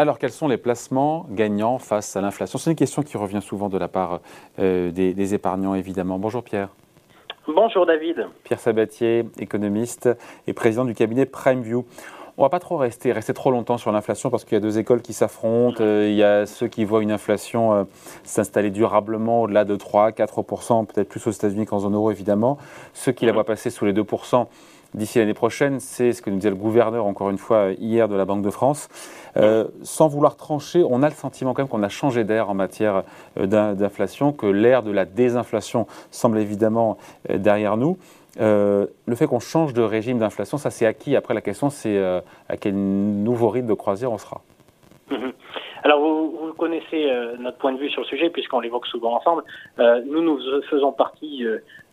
Alors, quels sont les placements gagnants face à l'inflation? C'est une question qui revient souvent de la part euh, des, épargnants, évidemment. Bonjour Pierre. Bonjour David. Pierre Sabatier, économiste et président du cabinet PrimeView. On va pas trop rester, rester trop longtemps sur l'inflation parce qu'il y a deux écoles qui s'affrontent. Euh, il y a ceux qui voient une inflation euh, s'installer durablement au-delà de 3, 4 peut-être plus aux États-Unis qu'en zone euro évidemment. Ceux qui la voient passer sous les 2 d'ici l'année prochaine, c'est ce que nous disait le gouverneur, encore une fois, hier de la Banque de France. Euh, sans vouloir trancher, on a le sentiment quand même qu'on a changé d'air en matière euh, d'inflation, que l'ère de la désinflation semble évidemment euh, derrière nous. le fait qu'on change de régime d'inflation, ça c'est acquis. Après, la question, c'est à quel nouveau rythme de croisière on sera. Mhm. Alors, vous connaissez notre point de vue sur le sujet, puisqu'on l'évoque souvent ensemble. nous, nous faisons partie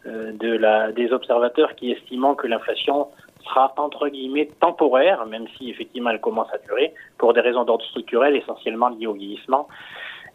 euh, de la, des observateurs qui estimant que l'inflation sera entre guillemets temporaire, même si effectivement elle commence à durer, pour des raisons d'ordre structurel essentiellement liées au vieillissement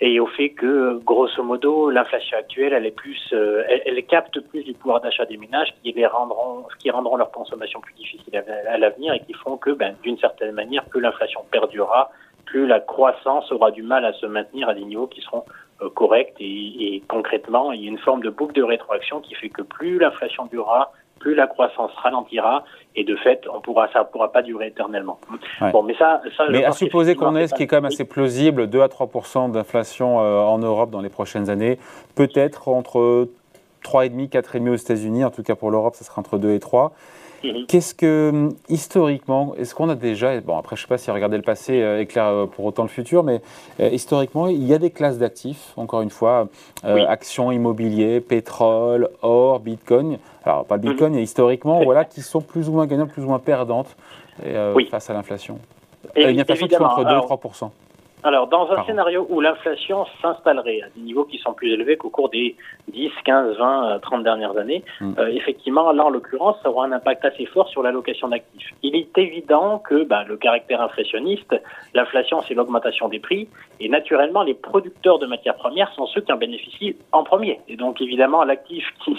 et au fait que, grosso modo, l'inflation actuelle, elle plus, euh, elle, capte plus du pouvoir d'achat des ménages qui les rendront, qui rendront leur consommation plus difficile à, l'avenir et qui font que, ben, d'une certaine manière, plus l'inflation perdurera, plus la croissance aura du mal à se maintenir à des niveaux qui seront euh, corrects et, concrètement, il y a une forme de boucle de rétroaction qui fait que plus l'inflation durera, plus la croissance ralentira et de fait, on pourra, ça ne pourra pas durer éternellement. Bon, mais ça, ça mais à supposer qu'on ait ce qui est quand même assez plausible, 2 à 3 d'inflation euh, en Europe dans les prochaines années, peut-être entre 3,5, 4,5 aux États-Unis, en tout cas pour l'Europe, ça sera entre 2 et 3. Qu'est-ce que, hum, historiquement, est-ce qu'on a déjà, bon après je ne sais pas si regarder le passé euh, éclaire euh, pour autant le futur, mais euh, historiquement, il y a des classes d'actifs, encore une fois, actions, immobiliers, pétrole, or, bitcoin, alors pas le mhm. bitcoin, mais historiquement, voilà, qui sont plus ou moins gagnantes, plus ou moins perdantes face à l'inflation. Une inflation qui soit entre 2 et 3 alors, dans un scénario où l'inflation s'installerait à des niveaux qui sont plus élevés qu'au cours des 10, 15, 20, 30 dernières années, mm. euh, effectivement, là, en l'occurrence, ça aura un impact assez fort sur l'allocation d'actifs. Il est évident que bah, le caractère inflationniste, l'inflation, c'est l'augmentation des prix, et naturellement, les producteurs de matières premières sont ceux qui en bénéficient en premier. Et donc, évidemment, l'actif qui,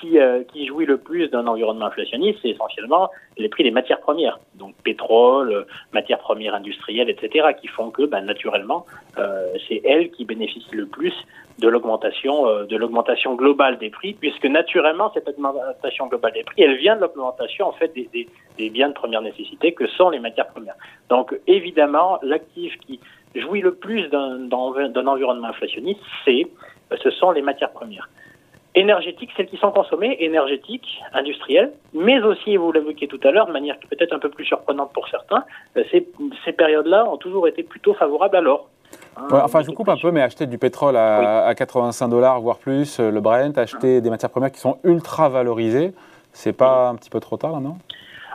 qui, euh, qui jouit le plus d'un environnement inflationniste, c'est essentiellement les prix des matières premières, donc pétrole, matières premières industrielles, etc., qui font que, ben, naturellement, euh, c'est elles qui bénéficient le plus de l'augmentation euh, de l'augmentation globale des prix, puisque naturellement cette augmentation globale des prix, elle vient de l'augmentation en fait des, des, biens de première nécessité que sont les matières premières. Donc évidemment, l'actif qui jouit le plus d'un environnement inflationniste, c'est ce sont les matières premières énergétiques, celles qui sont consommées, énergétiques, industrielles, mais aussi, vous l'évoquiez tout à l'heure, de manière peut-être un peu plus surprenante pour certains, euh, ces, ces périodes-là ont toujours été plutôt favorables à l'or. Hein, enfin, je vous coupe un peu, mais acheter du pétrole à, à 85 dollars, voire plus, euh, le Brent, acheter des matières premières qui sont ultra valorisées, c'est pas un petit peu trop tard, là, non?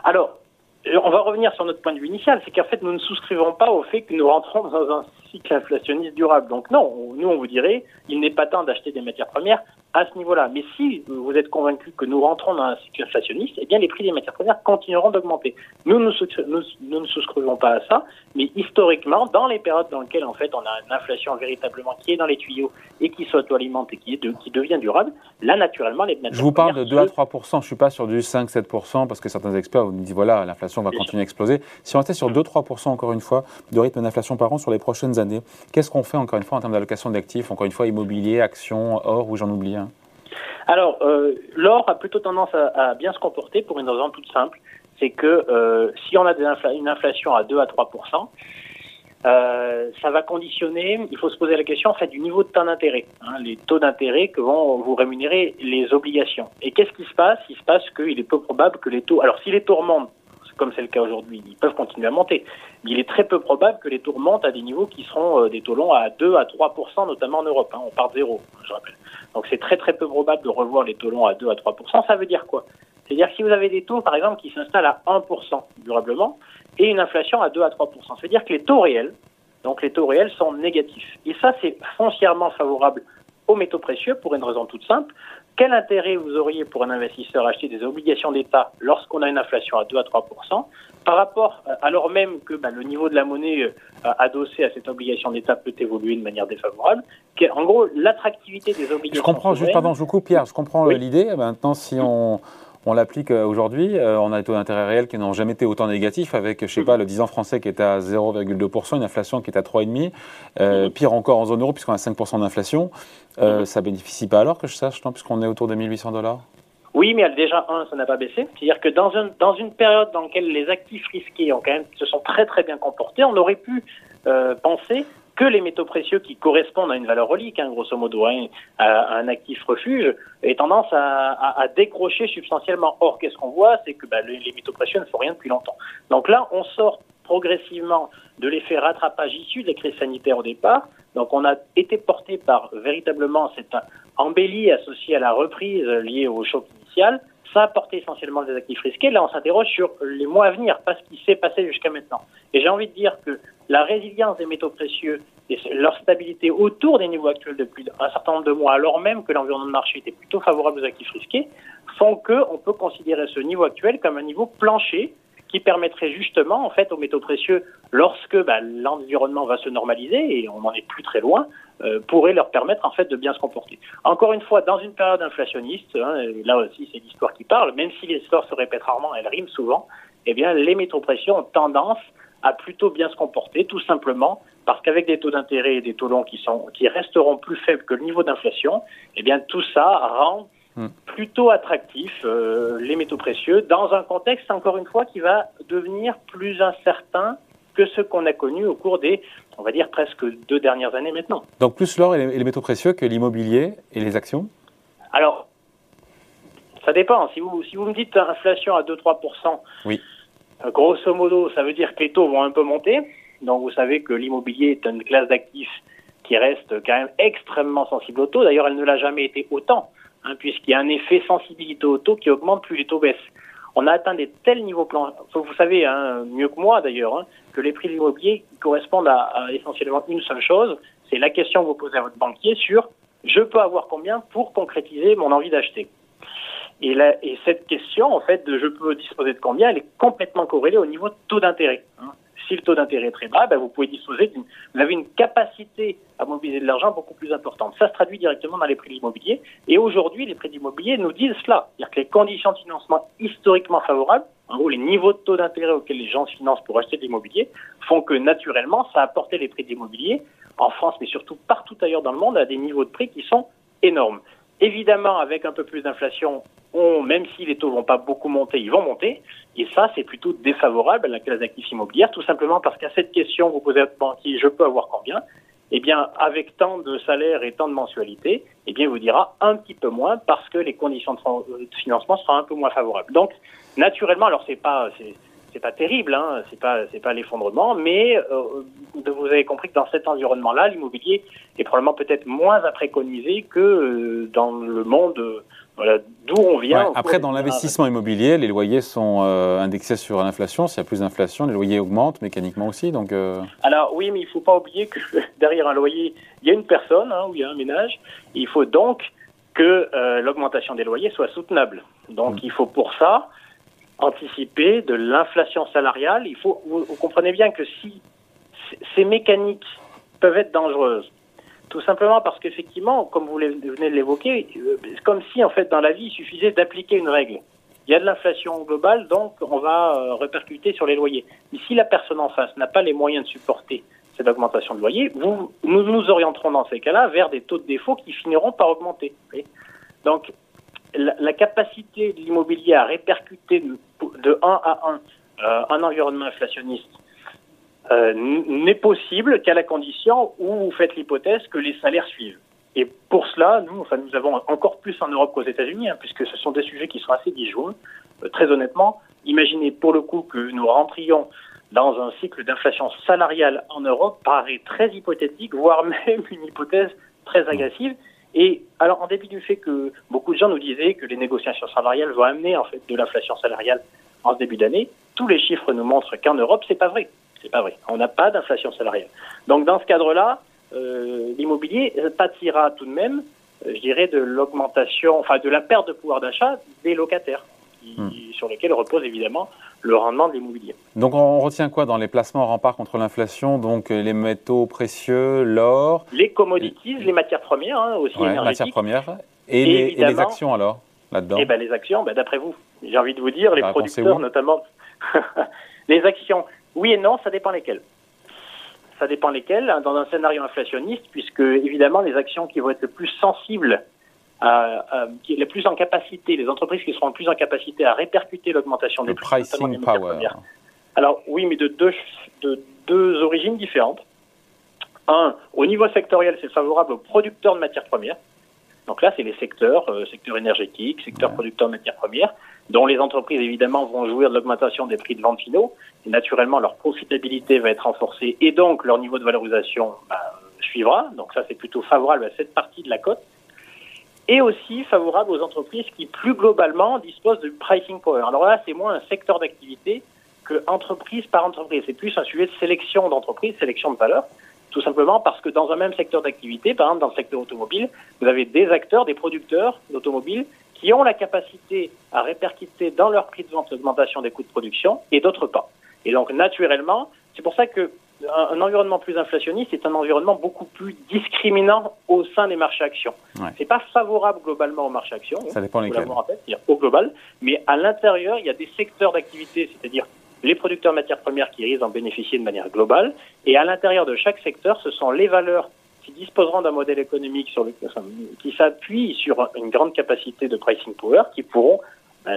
Alors, euh, on va revenir sur notre point de vue initial, c'est qu'en fait, nous ne souscrivons pas au fait que nous rentrons dans un cycle inflationniste durable. Donc non, nous, on vous dirait, il n'est pas temps d'acheter des matières premières à ce niveau-là. Mais si vous êtes convaincu que nous rentrons dans un cycle inflationniste, eh bien les prix des matières premières continueront d'augmenter. Nous, nous, nous, ne souscrivons pas à ça, mais historiquement, dans les périodes dans lesquelles en fait on a une inflation véritablement qui est dans les tuyaux et qui s'auto-alimente et qui, est de, qui devient durable, là naturellement les matières Je vous parle de 2 à 3 je ne suis pas sur du 5-7 parce que certains experts vous disent voilà l'inflation va continuer à exploser. Si on était sur 2-3 encore une fois de rythme d'inflation par an sur les prochaines années, qu'est-ce qu'on fait encore une fois en termes d'allocation d'actifs, encore une fois immobilier, actions, or ou j'en oublie un? Alors, euh, l'or a plutôt tendance à, bien se comporter pour une raison toute simple, c'est que euh, si on a une inflation à 2 à 3 euh, ça va conditionner, il faut se poser la question en fait du niveau de taux d'intérêt, hein, les taux d'intérêt que vont vous rémunérer les obligations. Et qu'est-ce qui se passe? Il se passe qu'il est peu probable que les taux, alors si les taux remontent, comme c'est le cas aujourd'hui, ils peuvent continuer à monter, mais il est très peu probable que les taux remontent à des niveaux qui seront des taux longs à 2 à 3% notamment en Europe. Hein, on part de zéro, je rappelle. Donc c'est très très peu probable de revoir les taux longs à 2 à 3% Ça veut dire quoi? C'est-à-dire si vous avez des taux, par exemple, qui s'installent à 1% durablement et une inflation à 2 à 3% c'est-à-dire que les taux réels, donc les taux réels sont négatifs. Et ça, c'est foncièrement favorable aux métaux précieux pour une raison toute simple. Quel intérêt vous auriez pour un investisseur à acheter des obligations d'État lorsqu'on a une inflation à 2 à 3% par rapport, euh, alors même que bah, le niveau de la monnaie euh, adossé à cette obligation d'État peut évoluer de manière défavorable, en gros, l'attractivité des obligations. Je comprends, juste, pardon, je vous coupe, Pierre, je comprends l'idée. Maintenant, si on, on l'applique aujourd'hui, on a des taux d'intérêt réels qui n'ont jamais été autant négatifs, avec, je sais pas, le 10 ans français qui est à 0,2%, une inflation qui est à 3,5%, euh, pire encore en zone euro, puisqu'on a 5% d'inflation. Ça bénéficie pas alors que je sache, puisqu'on est autour de 1800 dollars? Oui, mais déjà, un, ça n'a pas baissé. C'est-à-dire que dans, un, dans une période dans laquelle les actifs risqués ont quand même, se sont très très bien comportés, on aurait pu penser que les métaux précieux qui correspondent à une valeur relique, hein, grosso modo, hein, à, un actif refuge, aient tendance à, à, décrocher substantiellement. Or, qu'est-ce qu'on voit? C'est que bah, les, métaux précieux ne font rien depuis longtemps. Donc là, on sort progressivement de l'effet rattrapage issu des crises sanitaires au départ. Donc on a été porté par véritablement cette embellie associée à la reprise liée au choc initial. Ça a porté essentiellement des actifs risqués. Là, on s'interroge sur les mois à venir, pas ce qui s'est passé jusqu'à maintenant. Et j'ai envie de dire que la résilience des métaux précieux et leur stabilité autour des niveaux actuels depuis un certain nombre de mois, alors même que l'environnement de marché était plutôt favorable aux actifs risqués, font qu'on peut considérer ce niveau actuel comme un niveau plancher qui permettrait justement, en fait, aux métaux précieux, lorsque bah, l'environnement va se normaliser, et on n'en est plus très loin, euh, pourrait leur permettre, en fait, de bien se comporter. Encore une fois, dans une période inflationniste, hein, là aussi, c'est l'histoire qui parle, même si l'histoire se répète rarement, elle rime souvent, eh bien, les métaux précieux ont tendance à plutôt bien se comporter, tout simplement parce qu'avec des taux d'intérêt et des taux longs qui, sont, qui resteront plus faibles que le niveau d'inflation, eh bien tout ça rend hmm. plutôt attractif euh, les métaux précieux dans un contexte, encore une fois, qui va devenir plus incertain que ce qu'on a connu au cours des, on va dire, presque deux dernières années maintenant. Donc plus l'or et les métaux précieux que l'immobilier et les actions? Alors, ça dépend. Si vous, si vous me dites inflation à 2-3%, oui. Grosso modo, ça veut dire que les taux vont un peu monter. Donc vous savez que l'immobilier est une classe d'actifs qui reste quand même extrêmement sensible aux taux. D'ailleurs, elle ne l'a jamais été autant, hein, puisqu'il y a un effet sensibilité aux taux qui augmente plus les taux baissent. On a atteint des tels niveaux plans. Vous savez, hein, mieux que moi d'ailleurs, hein, que les prix de l'immobilier correspondent à, essentiellement une seule chose. C'est la question que vous posez à votre banquier sur je peux avoir combien pour concrétiser mon envie d'acheter? Et, et cette question, en fait, de je peux disposer de combien, elle est complètement corrélée au niveau de taux d'intérêt. Hein. Si le taux d'intérêt est très bas, ben vous pouvez disposer d'une, vous avez une capacité à mobiliser de l'argent beaucoup plus importante. Ça se traduit directement dans les prix de l'immobilier. Et aujourd'hui, les prix d'immobilier nous disent cela. C'est-à-dire que les conditions de financement historiquement favorables, en gros, les niveaux de taux d'intérêt auxquels les gens se financent pour acheter de l'immobilier, font que naturellement, ça a porté les prix de l'immobilier en France, mais surtout partout ailleurs dans le monde, à des niveaux de prix qui sont énormes. Évidemment, avec un peu plus d'inflation, même si les taux vont pas beaucoup monter, ils vont monter. Et ça, c'est plutôt défavorable à la classe d'actifs immobilières, tout simplement parce qu'à cette question, vous posez à votre banquier, je peux avoir combien? Eh bien, avec tant de salaires et tant de mensualités, eh bien, il vous dira un petit peu moins parce que les conditions de, financement seront un peu moins favorables. Donc, naturellement, alors c'est pas, c'est pas terrible, hein, c'est pas c'est pas l'effondrement, mais euh, vous avez compris que dans cet environnement-là, l'immobilier est probablement peut-être moins à préconiser que euh, dans le monde voilà, d'où on vient. Après, dans l'investissement immobilier, les loyers sont euh, indexés sur l'inflation. S'il y a plus d'inflation, les loyers augmentent mécaniquement aussi. Donc, Alors oui, mais il ne faut pas oublier que derrière un loyer, il y a une personne hein, ou il y a un ménage. Il faut donc que l'augmentation des loyers soit soutenable. Donc mm. il faut pour ça anticiper de l'inflation salariale. Il faut, vous, comprenez bien que si ces mécaniques peuvent être dangereuses, tout simplement parce qu'effectivement, comme vous venez de l'évoquer, euh, c'est comme si en fait dans la vie il suffisait d'appliquer une règle. Il y a de l'inflation globale, donc on va euh, répercuter sur les loyers. Mais si la personne en face n'a pas les moyens de supporter cette augmentation de loyer, vous, nous nous orienterons dans ces cas-là vers des taux de défaut qui finiront par augmenter. Donc la, capacité de l'immobilier à répercuter de, 1 à 1 euh, un environnement inflationniste euh, n'est possible qu'à la condition où vous faites l'hypothèse que les salaires suivent. Et pour cela, nous, enfin, nous avons encore plus en Europe qu'aux États-Unis, hein, puisque ce sont des sujets qui sont assez disjoints. Euh, très honnêtement, imaginez pour le coup que nous rentrions dans un cycle d'inflation salariale en Europe paraît très hypothétique, voire même une hypothèse très agressive. Et alors, en dépit du fait que beaucoup de gens nous disaient que les négociations salariales vont amener en fait de l'inflation salariale en ce début d'année, tous les chiffres nous montrent qu'en Europe, c'est pas vrai. C'est pas vrai. On n'a pas d'inflation salariale. Donc, dans ce cadre-là, euh, l'immobilier pâtira tout de même, euh, je dirais, de l'augmentation, enfin, de la perte de pouvoir d'achat des locataires, hmm. sur lesquels repose évidemment le rendement de l'immobilier. Donc on retient quoi dans les placements remparts contre l'inflation? Donc les métaux précieux, l'or? Les commodities, les matières premières hein, aussi ouais, matières premières. Et, les, actions alors là-dedans? Eh ben, les actions, ben, d'après vous, j'ai envie de vous dire, les producteurs notamment. les actions, oui et non, ça dépend lesquelles. Ça dépend lesquelles, hein, dans un scénario inflationniste, puisque évidemment les actions qui vont être le plus sensibles, à, qui les plus en capacité, les entreprises qui seront le plus en capacité à répercuter l'augmentation des prix, pricing power. Alors oui, mais de deux, de deux origines différentes. Un, au niveau sectoriel, c'est favorable aux producteurs de matières premières. Donc là, c'est les secteurs, euh, secteur énergétique, secteur producteur de matières premières, dont les entreprises, évidemment, vont jouir de l'augmentation des prix de vente finaux. Et naturellement, leur profitabilité va être renforcée et donc leur niveau de valorisation bah, suivra. Donc ça, c'est plutôt favorable à cette partie de la cote. Et aussi favorable aux entreprises qui, plus globalement, disposent du pricing power. Alors là, c'est moins un secteur d'activité que entreprise par entreprise. C'est plus un sujet de sélection d'entreprises, sélection de valeur. Tout simplement parce que dans un même secteur d'activité, par exemple dans le secteur automobile, vous avez des acteurs, des producteurs d'automobiles qui ont la capacité à répercuter dans leur prix de vente l'augmentation des coûts de production et d'autres pas. Et donc naturellement, c'est pour ça que un, environnement plus inflationniste est un environnement beaucoup plus discriminant au sein des marchés actions. Ouais. C'est pas favorable globalement aux marchés actions. Ça dépend lesquels. Au global, mais à l'intérieur, il y a des secteurs d'activité, c'est-à-dire les producteurs de matières premières qui risquent d'en bénéficier de manière globale. Et à l'intérieur de chaque secteur, ce sont les valeurs qui disposeront d'un modèle économique sur le, qui s'appuie sur une grande capacité de pricing power qui pourront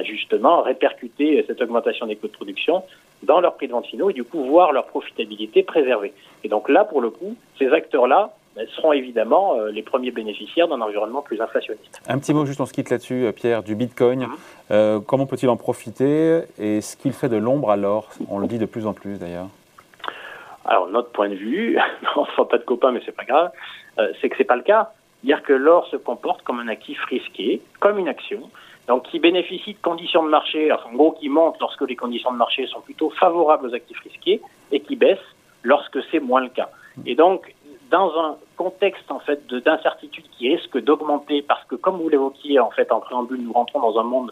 justement répercuter cette augmentation des coûts de production dans leurs prix de vente finaux et du coup voir leur profitabilité préservée. Et donc là, pour le coup, ces acteurs-là seront évidemment euh, les premiers bénéficiaires d'un environnement plus inflationniste. Un petit mot juste, on se quitte là-dessus, euh, Pierre, du Bitcoin. Mhm. Euh, comment peut-il en profiter et ce qu'il fait de l'ombre à l'or On le dit de plus en plus d'ailleurs. Alors notre point de vue, on ne sent pas de copains mais c'est pas grave, c'est que c'est pas le cas. Dire que l'or se comporte comme un actif risqué, comme une action, donc qui bénéficie de conditions de marché, en gros qui monte lorsque les conditions de marché sont plutôt favorables aux actifs risqués et qui baisse lorsque c'est moins le cas. Et donc dans un contexte en fait d'incertitude qui risque d'augmenter parce que comme vous l'évoquiez en fait en préambule, nous rentrons dans un monde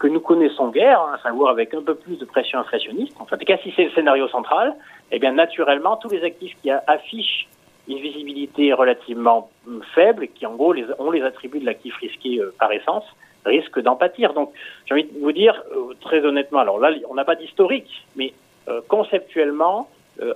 que nous connaissons guère, hein, à savoir avec un peu plus de pression inflationniste. En fait, cas si c'est le scénario central, eh bien naturellement tous les actifs qui affichent une visibilité relativement faible, qui en gros les, ont les attributs de l'actif risqué euh, par essence, risquent d'en pâtir. Donc j'ai envie de vous dire euh, très honnêtement, alors là on n'a pas d'historique, mais euh, conceptuellement,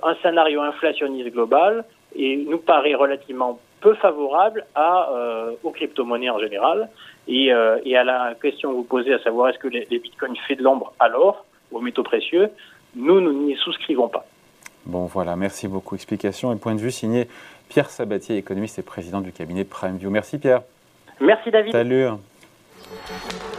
un scénario inflationniste global et nous paraît relativement peu favorable à, euh, aux crypto-monnaies en général et, euh, et, à la question que vous posez, à savoir est-ce que les, bitcoins fait de l'ombre à l'or, aux métaux précieux, nous, nous n'y souscrivons pas. Bon, voilà, merci beaucoup. Explication et point de vue signé Pierre Sabatier, économiste et président du cabinet PrimeView. Merci Pierre. Merci David. Salut. Thank you.